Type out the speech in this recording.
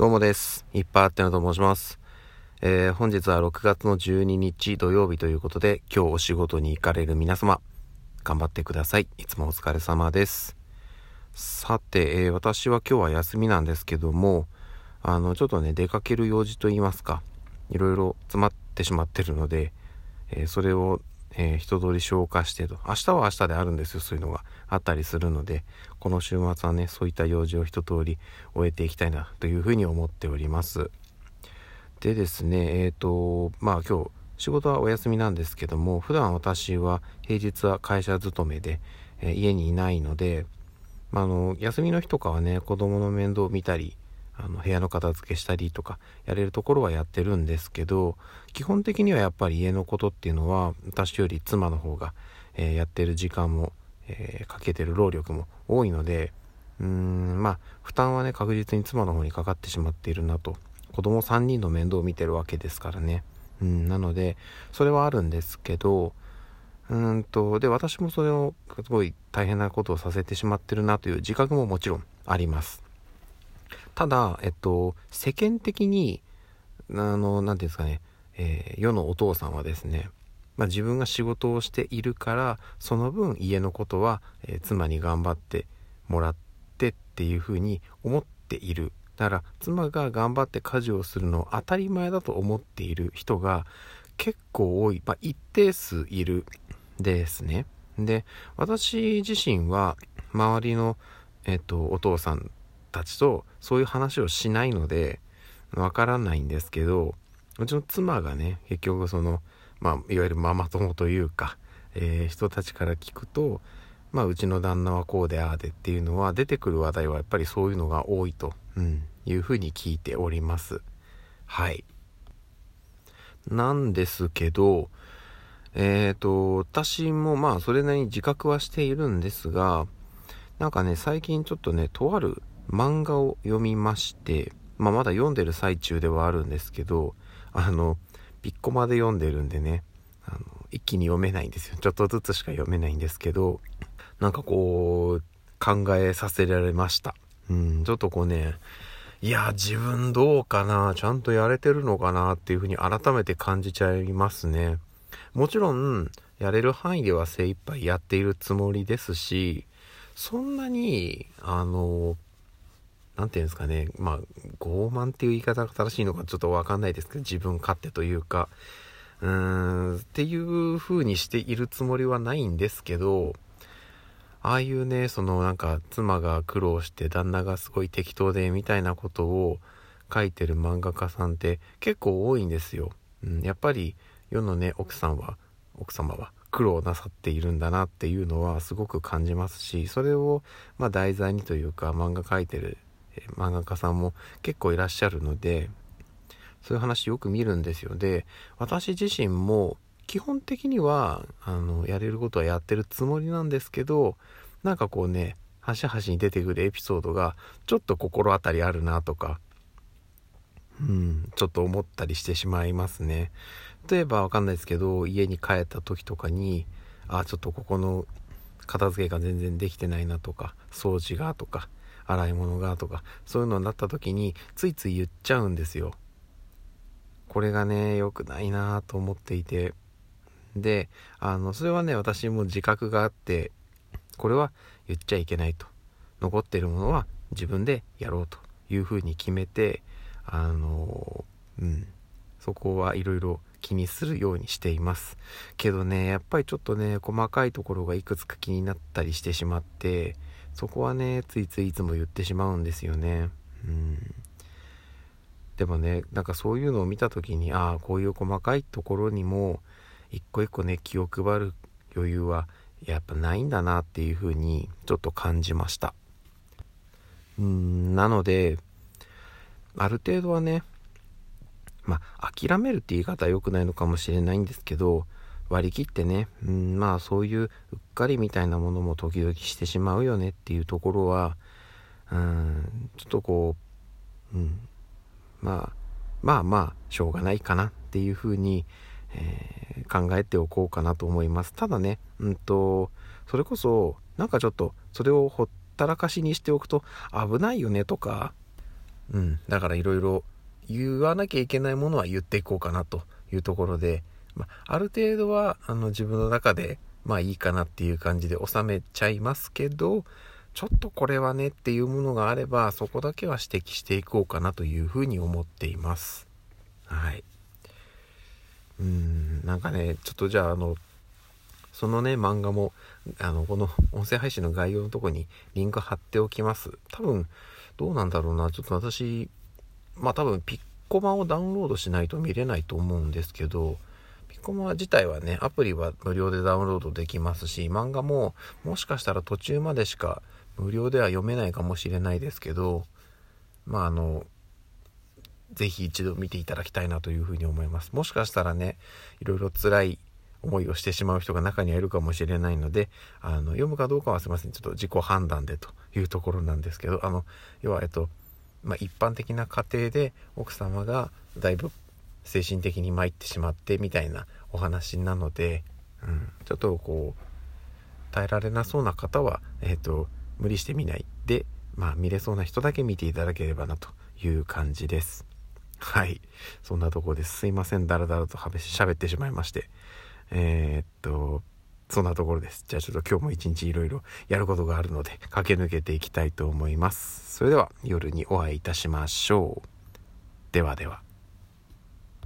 どうもです。いっぱいあってのと申します。えー、本日は6月の12日土曜日ということで、今日お仕事に行かれる皆様、頑張ってください。いつもお疲れ様です。さて、えー、私は今日は休みなんですけども、あの、ちょっとね、出かける用事といいますか、いろいろ詰まってしまってるので、えー、それをえー、人通り消化してと。明日は明日であるんですよ、そういうのがあったりするので、この週末はね、そういった用事を一通り終えていきたいなというふうに思っております。でですね、えっ、ー、と、まあ今日、仕事はお休みなんですけども、普段私は平日は会社勤めで、えー、家にいないので、まあ、あの、休みの日とかはね、子供の面倒を見たり、あの部屋の片付けしたりとかやれるところはやってるんですけど基本的にはやっぱり家のことっていうのは私より妻の方が、えー、やってる時間も、えー、かけてる労力も多いのでうーんまあ負担はね確実に妻の方にかかってしまっているなと。子供3人の面倒を見てるわけですからね。うんなのでそれはあるんですけどうんとで私もそれをすごい大変なことをさせてしまってるなという自覚ももちろんあります。ただ、えっと、世間的に、あの、なんていうんですかね、えー、世のお父さんはですね、まあ、自分が仕事をしているから、その分家のことは、えー、妻に頑張ってもらってっていうふうに思っている。だから、妻が頑張って家事をするのを当たり前だと思っている人が結構多い、まあ、一定数いるですね。で、私自身は周りの、えっと、お父さんたちとそういう話をしないのでわからないんですけどうちの妻がね結局そのまあいわゆるママ友というか、えー、人たちから聞くとまあうちの旦那はこうでああでっていうのは出てくる話題はやっぱりそういうのが多いと、うん、いうふうに聞いております。はい。なんですけどえっ、ー、と私もまあそれなりに自覚はしているんですがなんかね最近ちょっとねとある漫画を読みまして、まあ、まだ読んでる最中ではあるんですけど、あの、ピッコマで読んでるんでね、あの、一気に読めないんですよ。ちょっとずつしか読めないんですけど、なんかこう、考えさせられました。うん、ちょっとこうね、いや、自分どうかなちゃんとやれてるのかなっていうふうに改めて感じちゃいますね。もちろん、やれる範囲では精一杯やっているつもりですし、そんなに、あの、何て言うんですかね、まあ、傲慢っていう言い方が正しいのかちょっとわかんないですけど、自分勝手というか、うーん、っていう風にしているつもりはないんですけど、ああいうね、そのなんか妻が苦労して旦那がすごい適当でみたいなことを書いてる漫画家さんって結構多いんですよ。うん、やっぱり世のね、奥さんは、奥様は苦労なさっているんだなっていうのはすごく感じますし、それをまあ題材にというか漫画描いてる漫画家さんも結構いらっしゃるので、そういう話よく見るんですよ。で、私自身も基本的には、あの、やれることはやってるつもりなんですけど、なんかこうね、端々に出てくるエピソードがちょっと心当たりあるなとか、うん、ちょっと思ったりしてしまいますね。例えばわかんないですけど、家に帰った時とかに、あ、ちょっとここの片付けが全然できてないなとか、掃除がとか、洗い物がとか、そういうのになった時に、ついつい言っちゃうんですよ。これがね、良くないなと思っていて。で、あの、それはね、私も自覚があって、これは言っちゃいけないと。残ってるものは自分でやろうというふうに決めて、あの、うん、そこはいろいろ気にするようにしています。けどね、やっぱりちょっとね、細かいところがいくつか気になったりしてしまって、そこはねついついいつも言ってしまうんですよね。うん。でもねなんかそういうのを見た時にああこういう細かいところにも一個一個ね気を配る余裕はやっぱないんだなっていうふうにちょっと感じました。うんなのである程度はねまあ諦めるって言い方は良くないのかもしれないんですけど割り切ってね、うん、まあそういううっかりみたいなものも時々してしまうよねっていうところは、うん、ちょっとこう、うん、まあ、まあまあ、しょうがないかなっていうふうに、えー、考えておこうかなと思います。ただね、うんと、それこそ、なんかちょっと、それをほったらかしにしておくと危ないよねとか、うん。だからいろいろ言わなきゃいけないものは言っていこうかなというところで、まあ、ある程度は、あの、自分の中で、まあいいかなっていう感じで収めちゃいますけど、ちょっとこれはねっていうものがあれば、そこだけは指摘していこうかなというふうに思っています。はい。うん、なんかね、ちょっとじゃあ、あの、そのね、漫画も、あの、この音声配信の概要のとこにリンク貼っておきます。多分、どうなんだろうな。ちょっと私、まあ多分ピッコマをダウンロードしないと見れないと思うんですけど、コマ自体はね、アプリは無料でダウンロードできますし、漫画ももしかしたら途中までしか無料では読めないかもしれないですけど、まああの、ぜひ一度見ていただきたいなというふうに思います。もしかしたらね、いろいろ辛い思いをしてしまう人が中にはいるかもしれないので、あの、読むかどうかはすいません。ちょっと自己判断でというところなんですけど、あの、要は、えっと、まあ、一般的な家庭で奥様がだいぶ精神的に参ってしまってみたいなお話なので、うん、ちょっとこう耐えられなそうな方は、えっ、ー、と無理してみないで、まあ、見れそうな人だけ見ていただければなという感じです。はい。そんなところです。すいません。だらだらと喋ってしまいまして。えー、っと、そんなところです。じゃあちょっと今日も一日いろいろやることがあるので駆け抜けていきたいと思います。それでは夜にお会いいたしましょう。ではでは。